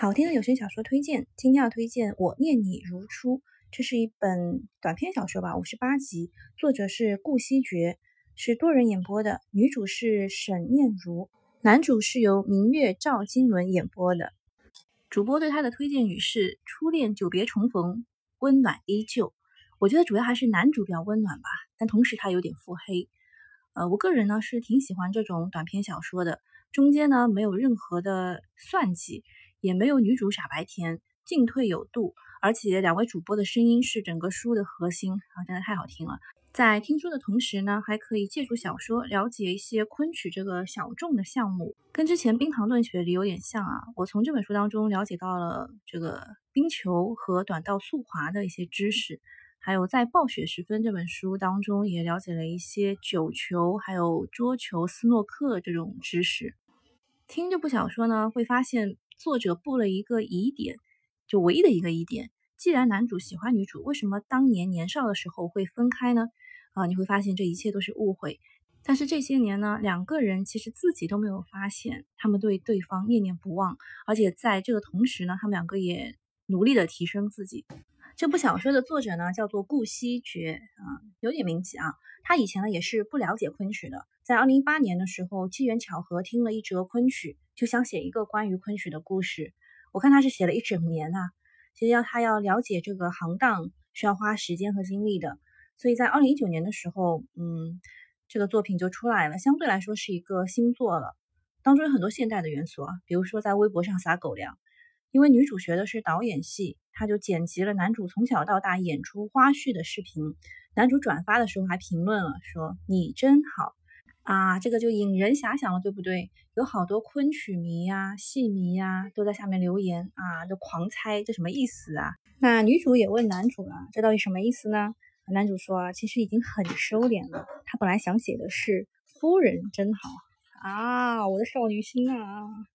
好听的有声小说推荐，今天要推荐《我念你如初》，这是一本短篇小说吧，五十八集，作者是顾惜觉，是多人演播的，女主是沈念如，男主是由明月赵金伦演播的。主播对他的推荐语是：初恋久别重逢，温暖依旧。我觉得主要还是男主比较温暖吧，但同时他有点腹黑。呃，我个人呢是挺喜欢这种短篇小说的，中间呢没有任何的算计。也没有女主傻白甜，进退有度，而且两位主播的声音是整个书的核心啊，真的太好听了。在听书的同时呢，还可以借助小说了解一些昆曲这个小众的项目，跟之前冰糖炖雪梨有点像啊。我从这本书当中了解到了这个冰球和短道速滑的一些知识，还有在《暴雪时分》这本书当中也了解了一些九球、还有桌球、斯诺克这种知识。听这部小说呢，会发现。作者布了一个疑点，就唯一的一个疑点。既然男主喜欢女主，为什么当年年少的时候会分开呢？啊，你会发现这一切都是误会。但是这些年呢，两个人其实自己都没有发现，他们对对方念念不忘，而且在这个同时呢，他们两个也努力的提升自己。这部小说的作者呢，叫做顾惜觉，啊，有点名气啊。他以前呢也是不了解昆曲的，在二零一八年的时候，机缘巧合听了一折昆曲。就想写一个关于昆曲的故事，我看他是写了一整年啊。其实要他要了解这个行当，是要花时间和精力的。所以在二零一九年的时候，嗯，这个作品就出来了，相对来说是一个新作了。当中有很多现代的元素啊，比如说在微博上撒狗粮，因为女主学的是导演系，她就剪辑了男主从小到大演出花絮的视频。男主转发的时候还评论了，说你真好。啊，这个就引人遐想了，对不对？有好多昆曲迷呀、戏迷呀，都在下面留言啊，都狂猜这什么意思啊？那女主也问男主了，这到底什么意思呢？男主说啊，其实已经很收敛了。他本来想写的是夫人真好啊，我的少女心啊。